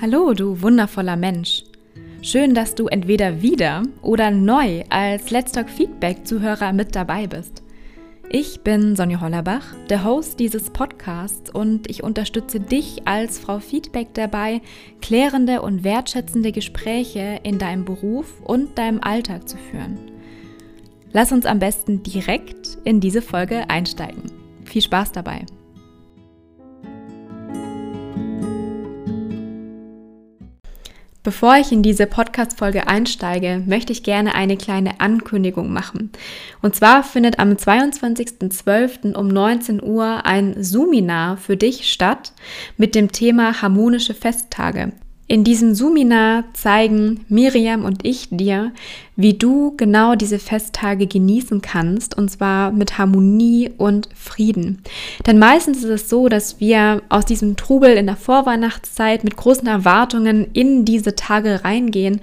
Hallo, du wundervoller Mensch. Schön, dass du entweder wieder oder neu als Let's Talk Feedback-Zuhörer mit dabei bist. Ich bin Sonja Hollerbach, der Host dieses Podcasts und ich unterstütze dich als Frau Feedback dabei, klärende und wertschätzende Gespräche in deinem Beruf und deinem Alltag zu führen. Lass uns am besten direkt in diese Folge einsteigen. Viel Spaß dabei! Bevor ich in diese Podcast-Folge einsteige, möchte ich gerne eine kleine Ankündigung machen. Und zwar findet am 22.12. um 19 Uhr ein Zoominar für dich statt mit dem Thema harmonische Festtage. In diesem Suminar zeigen Miriam und ich dir, wie du genau diese Festtage genießen kannst, und zwar mit Harmonie und Frieden. Denn meistens ist es so, dass wir aus diesem Trubel in der Vorweihnachtszeit mit großen Erwartungen in diese Tage reingehen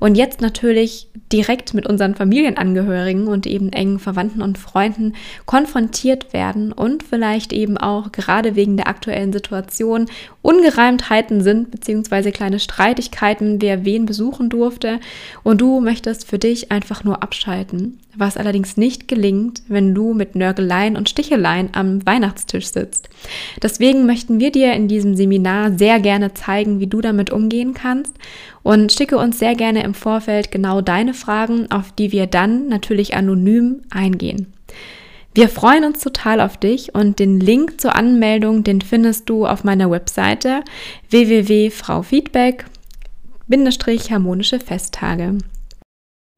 und jetzt natürlich direkt mit unseren Familienangehörigen und eben engen Verwandten und Freunden konfrontiert werden und vielleicht eben auch gerade wegen der aktuellen Situation Ungereimtheiten sind, beziehungsweise kleine Streitigkeiten, wer wen besuchen durfte und du möchtest für dich einfach nur abschalten, was allerdings nicht gelingt, wenn du mit Nörgeleien und Sticheleien am Weihnachtstisch sitzt. Deswegen möchten wir dir in diesem Seminar sehr gerne zeigen, wie du damit umgehen kannst und schicke uns sehr gerne im Vorfeld genau deine Fragen, auf die wir dann natürlich anonym eingehen. Wir freuen uns total auf dich und den Link zur Anmeldung, den findest du auf meiner Webseite www.fraufeedback-harmonische Festtage.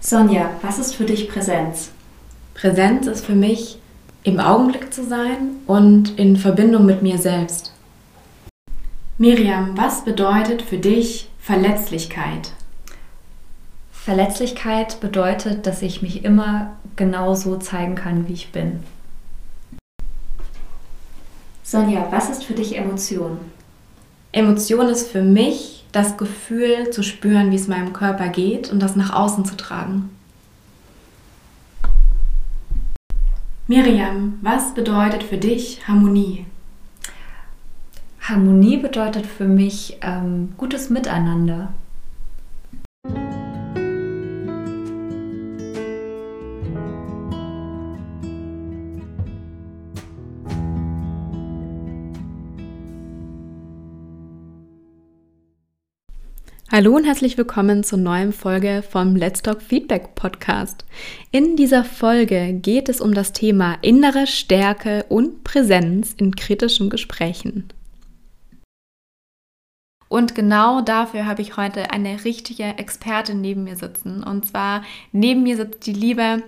Sonja, was ist für dich Präsenz? Präsenz ist für mich, im Augenblick zu sein und in Verbindung mit mir selbst. Miriam, was bedeutet für dich Verletzlichkeit? Verletzlichkeit bedeutet, dass ich mich immer genau so zeigen kann, wie ich bin. Sonja, was ist für dich Emotion? Emotion ist für mich das Gefühl zu spüren, wie es meinem Körper geht und das nach außen zu tragen. Miriam, was bedeutet für dich Harmonie? Harmonie bedeutet für mich ähm, gutes Miteinander. Hallo und herzlich willkommen zur neuen Folge vom Let's Talk Feedback Podcast. In dieser Folge geht es um das Thema innere Stärke und Präsenz in kritischen Gesprächen. Und genau dafür habe ich heute eine richtige Expertin neben mir sitzen. Und zwar neben mir sitzt die liebe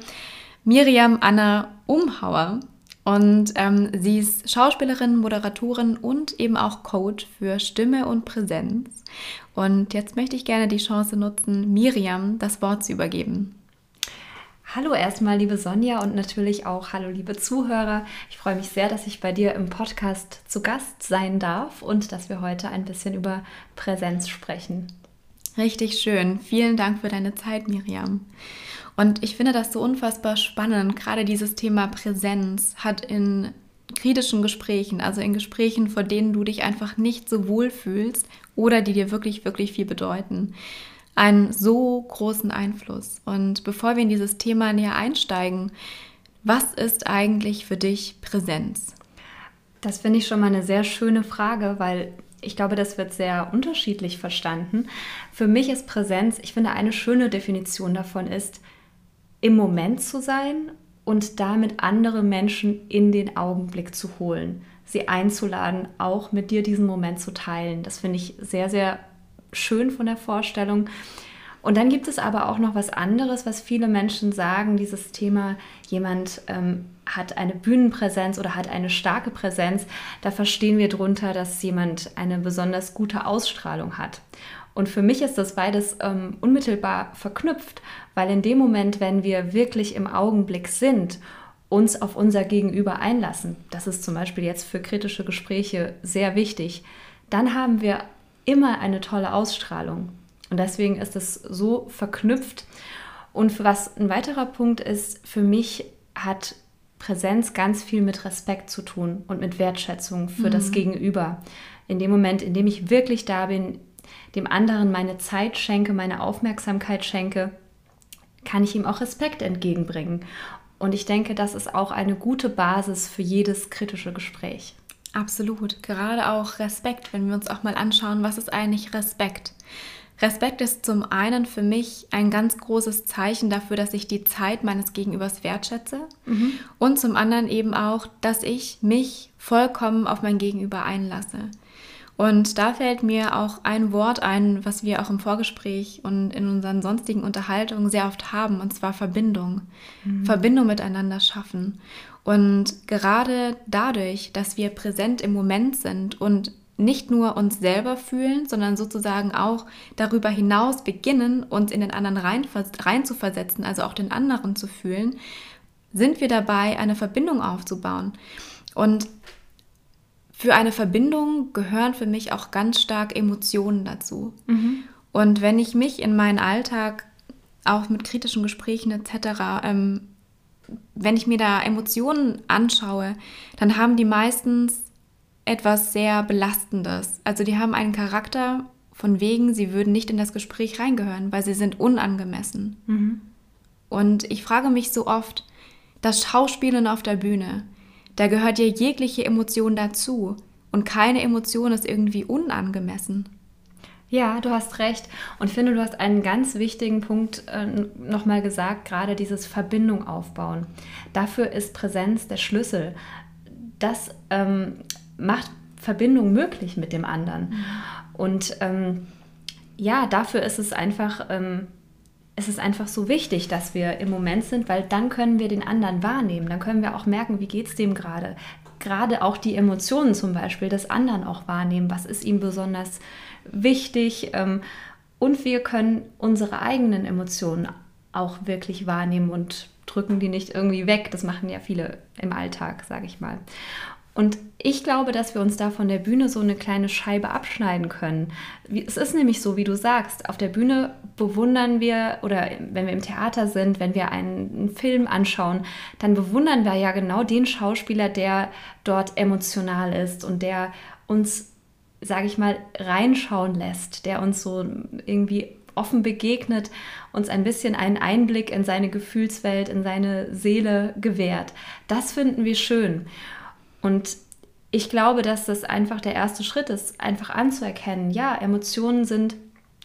Miriam Anna Umhauer. Und ähm, sie ist Schauspielerin, Moderatorin und eben auch Coach für Stimme und Präsenz. Und jetzt möchte ich gerne die Chance nutzen, Miriam das Wort zu übergeben. Hallo erstmal, liebe Sonja und natürlich auch hallo, liebe Zuhörer. Ich freue mich sehr, dass ich bei dir im Podcast zu Gast sein darf und dass wir heute ein bisschen über Präsenz sprechen. Richtig schön. Vielen Dank für deine Zeit, Miriam. Und ich finde das so unfassbar spannend. Gerade dieses Thema Präsenz hat in kritischen Gesprächen, also in Gesprächen, vor denen du dich einfach nicht so wohl fühlst oder die dir wirklich, wirklich viel bedeuten, einen so großen Einfluss. Und bevor wir in dieses Thema näher einsteigen, was ist eigentlich für dich Präsenz? Das finde ich schon mal eine sehr schöne Frage, weil ich glaube, das wird sehr unterschiedlich verstanden. Für mich ist Präsenz, ich finde, eine schöne Definition davon ist, im Moment zu sein und damit andere Menschen in den Augenblick zu holen, sie einzuladen, auch mit dir diesen Moment zu teilen. Das finde ich sehr, sehr schön von der Vorstellung. Und dann gibt es aber auch noch was anderes, was viele Menschen sagen, dieses Thema, jemand ähm, hat eine Bühnenpräsenz oder hat eine starke Präsenz. Da verstehen wir drunter, dass jemand eine besonders gute Ausstrahlung hat. Und für mich ist das beides ähm, unmittelbar verknüpft, weil in dem Moment, wenn wir wirklich im Augenblick sind, uns auf unser Gegenüber einlassen, das ist zum Beispiel jetzt für kritische Gespräche sehr wichtig, dann haben wir immer eine tolle Ausstrahlung. Und deswegen ist es so verknüpft. Und was ein weiterer Punkt ist, für mich hat Präsenz ganz viel mit Respekt zu tun und mit Wertschätzung für mhm. das Gegenüber. In dem Moment, in dem ich wirklich da bin, dem anderen meine Zeit schenke, meine Aufmerksamkeit schenke, kann ich ihm auch Respekt entgegenbringen. Und ich denke, das ist auch eine gute Basis für jedes kritische Gespräch. Absolut. Gerade auch Respekt, wenn wir uns auch mal anschauen, was ist eigentlich Respekt? Respekt ist zum einen für mich ein ganz großes Zeichen dafür, dass ich die Zeit meines Gegenübers wertschätze mhm. und zum anderen eben auch, dass ich mich vollkommen auf mein Gegenüber einlasse. Und da fällt mir auch ein Wort ein, was wir auch im Vorgespräch und in unseren sonstigen Unterhaltungen sehr oft haben, und zwar Verbindung. Mhm. Verbindung miteinander schaffen. Und gerade dadurch, dass wir präsent im Moment sind und nicht nur uns selber fühlen, sondern sozusagen auch darüber hinaus beginnen, uns in den anderen rein, rein zu versetzen, also auch den anderen zu fühlen, sind wir dabei, eine Verbindung aufzubauen. Und für eine Verbindung gehören für mich auch ganz stark Emotionen dazu. Mhm. Und wenn ich mich in meinen Alltag auch mit kritischen Gesprächen etc., ähm, wenn ich mir da Emotionen anschaue, dann haben die meistens etwas sehr Belastendes. Also die haben einen Charakter von wegen, sie würden nicht in das Gespräch reingehören, weil sie sind unangemessen. Mhm. Und ich frage mich so oft, das Schauspielen auf der Bühne, da gehört ja jegliche Emotion dazu und keine Emotion ist irgendwie unangemessen. Ja, du hast recht. Und ich finde, du hast einen ganz wichtigen Punkt äh, nochmal gesagt, gerade dieses Verbindung aufbauen. Dafür ist Präsenz der Schlüssel. Das ähm, macht Verbindung möglich mit dem anderen. Mhm. Und ähm, ja, dafür ist es einfach, ähm, es ist einfach so wichtig, dass wir im Moment sind, weil dann können wir den anderen wahrnehmen. Dann können wir auch merken, wie geht es dem gerade. Gerade auch die Emotionen zum Beispiel des anderen auch wahrnehmen. Was ist ihm besonders wichtig? Ähm, und wir können unsere eigenen Emotionen auch wirklich wahrnehmen und drücken die nicht irgendwie weg. Das machen ja viele im Alltag, sage ich mal. Und ich glaube, dass wir uns da von der Bühne so eine kleine Scheibe abschneiden können. Es ist nämlich so, wie du sagst, auf der Bühne bewundern wir oder wenn wir im Theater sind, wenn wir einen, Film anschauen, dann bewundern wir ja genau den Schauspieler, der dort emotional ist und der uns, sage ich mal, reinschauen lässt, der uns so irgendwie offen begegnet, uns ein bisschen einen Einblick in seine Gefühlswelt, in seine Seele gewährt. Das finden wir schön. Und ich glaube, dass das einfach der erste Schritt ist, einfach anzuerkennen, ja, Emotionen sind,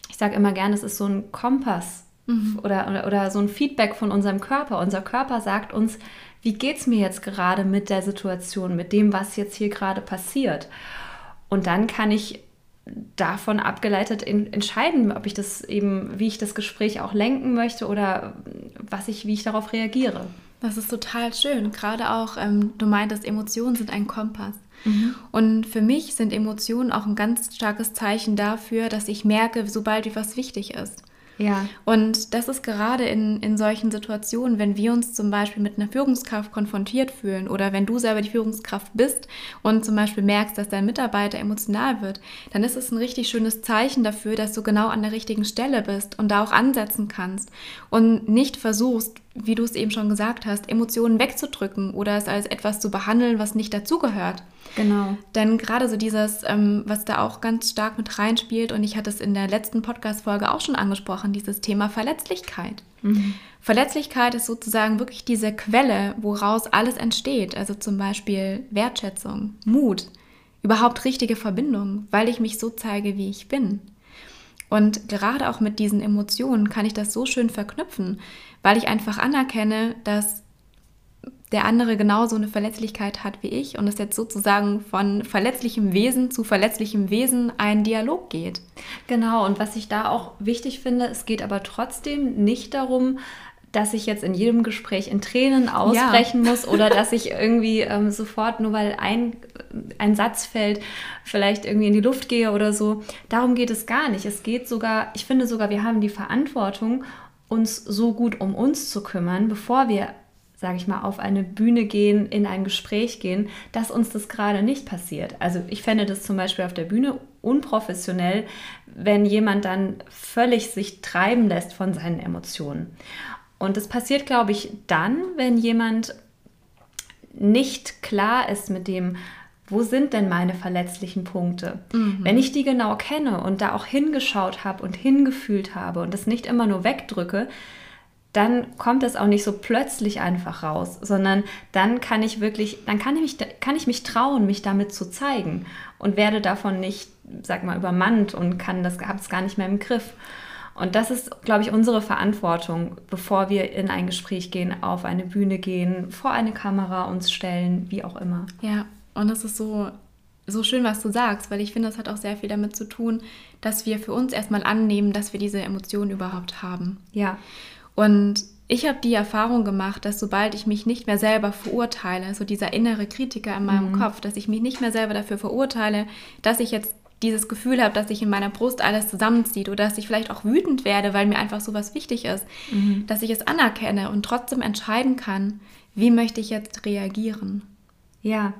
ich sage immer gerne, es ist so ein Kompass mhm. oder, oder, oder, so ein Feedback von unserem Körper. Unser Körper sagt uns, wie geht es mir jetzt gerade mit der Situation, mit dem, was jetzt hier gerade passiert. Und dann kann ich davon abgeleitet in, entscheiden, ob ich das eben, wie ich das Gespräch auch lenken möchte oder was ich, wie ich darauf reagiere. Das ist total schön. Gerade auch, ähm, du meintest, Emotionen sind ein Kompass. Mhm. Und für mich sind Emotionen auch ein ganz starkes Zeichen dafür, dass ich merke, sobald wie was wichtig ist. Ja. Und das ist gerade in, in solchen Situationen, wenn wir uns zum Beispiel mit einer Führungskraft konfrontiert fühlen oder wenn du selber die Führungskraft bist und zum Beispiel merkst, dass dein Mitarbeiter emotional wird, dann ist es ein richtig schönes Zeichen dafür, dass du genau an der richtigen Stelle bist und da auch ansetzen kannst und nicht versuchst, wie du es eben schon gesagt hast, Emotionen wegzudrücken oder es als etwas zu behandeln, was nicht dazugehört. Genau. Denn gerade so dieses, ähm, was da auch ganz stark mit reinspielt, und ich hatte es in der letzten Podcast-Folge auch schon angesprochen, dieses Thema Verletzlichkeit. Mhm. Verletzlichkeit ist sozusagen wirklich diese Quelle, woraus alles entsteht. Also zum Beispiel Wertschätzung, Mut, überhaupt richtige Verbindung, weil ich mich so zeige, wie ich bin. Und gerade auch mit diesen Emotionen kann ich das so schön verknüpfen, weil ich einfach anerkenne, dass der andere genauso eine Verletzlichkeit hat wie ich und es jetzt sozusagen von verletzlichem Wesen zu verletzlichem Wesen ein Dialog geht. Genau, und was ich da auch wichtig finde, es geht aber trotzdem nicht darum, dass ich jetzt in jedem Gespräch in Tränen ausbrechen ja. muss oder dass ich irgendwie ähm, sofort, nur weil ein, ein Satz fällt, vielleicht irgendwie in die Luft gehe oder so. Darum geht es gar nicht. Es geht sogar, ich finde sogar, wir haben die Verantwortung, uns so gut um uns zu kümmern, bevor wir sage ich mal, auf eine Bühne gehen, in ein Gespräch gehen, dass uns das gerade nicht passiert. Also ich fände das zum Beispiel auf der Bühne unprofessionell, wenn jemand dann völlig sich treiben lässt von seinen Emotionen. Und das passiert, glaube ich, dann, wenn jemand nicht klar ist mit dem, wo sind denn meine verletzlichen Punkte? Mhm. Wenn ich die genau kenne und da auch hingeschaut habe und hingefühlt habe und das nicht immer nur wegdrücke, dann kommt es auch nicht so plötzlich einfach raus, sondern dann kann ich wirklich, dann kann ich mich, kann ich mich trauen, mich damit zu zeigen und werde davon nicht, sag mal, übermannt und kann das, habe es gar nicht mehr im Griff. Und das ist, glaube ich, unsere Verantwortung, bevor wir in ein Gespräch gehen, auf eine Bühne gehen, vor eine Kamera uns stellen, wie auch immer. Ja, und es ist so, so schön, was du sagst, weil ich finde, das hat auch sehr viel damit zu tun, dass wir für uns erstmal annehmen, dass wir diese Emotionen überhaupt haben. Ja. Und ich habe die Erfahrung gemacht, dass sobald ich mich nicht mehr selber verurteile, so dieser innere Kritiker in meinem mhm. Kopf, dass ich mich nicht mehr selber dafür verurteile, dass ich jetzt dieses Gefühl habe, dass sich in meiner Brust alles zusammenzieht oder dass ich vielleicht auch wütend werde, weil mir einfach sowas wichtig ist, mhm. dass ich es anerkenne und trotzdem entscheiden kann, wie möchte ich jetzt reagieren. Ja,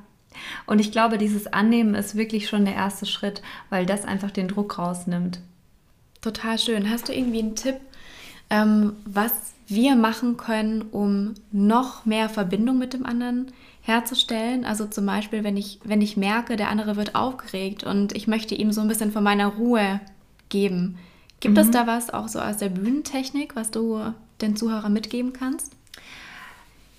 und ich glaube, dieses Annehmen ist wirklich schon der erste Schritt, weil das einfach den Druck rausnimmt. Total schön. Hast du irgendwie einen Tipp, ähm, was wir machen können, um noch mehr Verbindung mit dem anderen herzustellen? Also zum Beispiel, wenn ich, wenn ich merke, der andere wird aufgeregt und ich möchte ihm so ein bisschen von meiner Ruhe geben. Gibt mhm. es da was auch so aus der Bühnentechnik, was du den Zuhörern mitgeben kannst?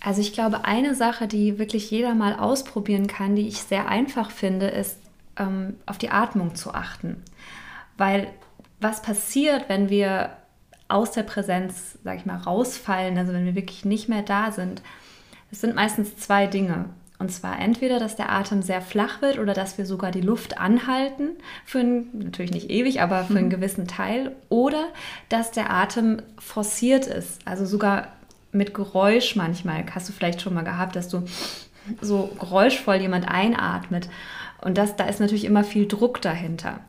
Also ich glaube, eine Sache, die wirklich jeder mal ausprobieren kann, die ich sehr einfach finde, ist ähm, auf die Atmung zu achten. Weil was passiert, wenn wir aus der Präsenz, sag ich mal, rausfallen, also wenn wir wirklich nicht mehr da sind, es sind meistens zwei Dinge. Und zwar entweder, dass der Atem sehr flach wird oder dass wir sogar die Luft anhalten, für einen, natürlich nicht ewig, aber für einen mhm. gewissen Teil. Oder dass der Atem forciert ist, also sogar mit Geräusch manchmal. Hast du vielleicht schon mal gehabt, dass du so geräuschvoll jemand einatmet. Und das, da ist natürlich immer viel Druck dahinter.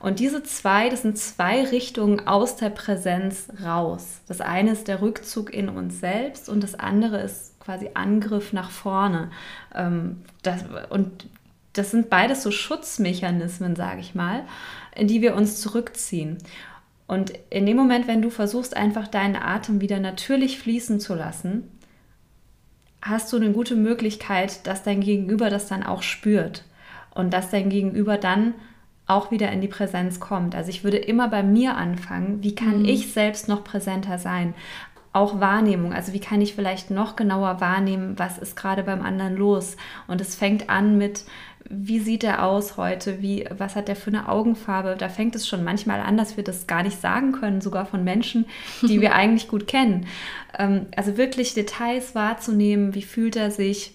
Und diese zwei, das sind zwei Richtungen aus der Präsenz raus. Das eine ist der Rückzug in uns selbst und das andere ist quasi Angriff nach vorne. Ähm, das, und das sind beides so Schutzmechanismen, sage ich mal, in die wir uns zurückziehen. Und in dem Moment, wenn du versuchst, einfach deinen Atem wieder natürlich fließen zu lassen, hast du eine gute Möglichkeit, dass dein Gegenüber das dann auch spürt und dass dein Gegenüber dann auch wieder in die Präsenz kommt. Also ich würde immer bei mir anfangen, wie kann mhm. ich selbst noch präsenter sein? Auch Wahrnehmung, also wie kann ich vielleicht noch genauer wahrnehmen, was ist gerade beim anderen los? Und es fängt an mit, wie sieht er aus heute, wie, was hat er für eine Augenfarbe. Da fängt es schon manchmal an, dass wir das gar nicht sagen können, sogar von Menschen, die wir eigentlich gut kennen. Ähm, also wirklich Details wahrzunehmen, wie fühlt er sich.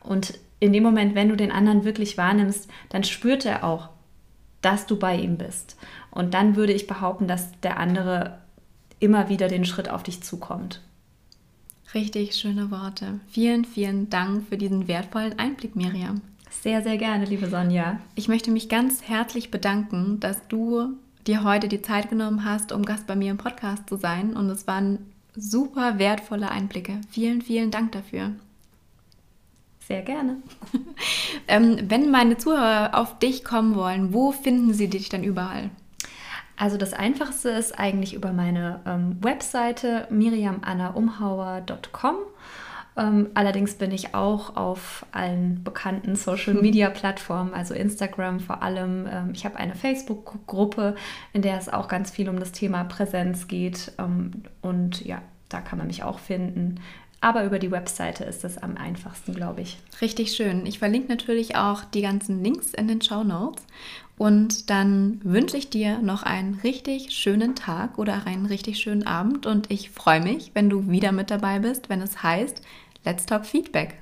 Und in dem Moment, wenn du den anderen wirklich wahrnimmst, dann spürt er auch, dass du bei ihm bist. Und dann würde ich behaupten, dass der andere immer wieder den Schritt auf dich zukommt. Richtig schöne Worte. Vielen, vielen Dank für diesen wertvollen Einblick, Miriam. Sehr, sehr gerne, liebe Sonja. Ich möchte mich ganz herzlich bedanken, dass du dir heute die Zeit genommen hast, um Gast bei mir im Podcast zu sein. Und es waren super wertvolle Einblicke. Vielen, vielen Dank dafür. Sehr gerne. ähm, wenn meine Zuhörer auf dich kommen wollen, wo finden sie dich denn überall? Also das Einfachste ist eigentlich über meine ähm, Webseite miriamannaumhauer.com. Ähm, allerdings bin ich auch auf allen bekannten Social-Media-Plattformen, also Instagram vor allem. Ähm, ich habe eine Facebook-Gruppe, in der es auch ganz viel um das Thema Präsenz geht. Ähm, und ja, da kann man mich auch finden. Aber über die Webseite ist das am einfachsten, glaube ich. Richtig schön. Ich verlinke natürlich auch die ganzen Links in den Show Notes. Und dann wünsche ich dir noch einen richtig schönen Tag oder einen richtig schönen Abend. Und ich freue mich, wenn du wieder mit dabei bist, wenn es heißt Let's Talk Feedback.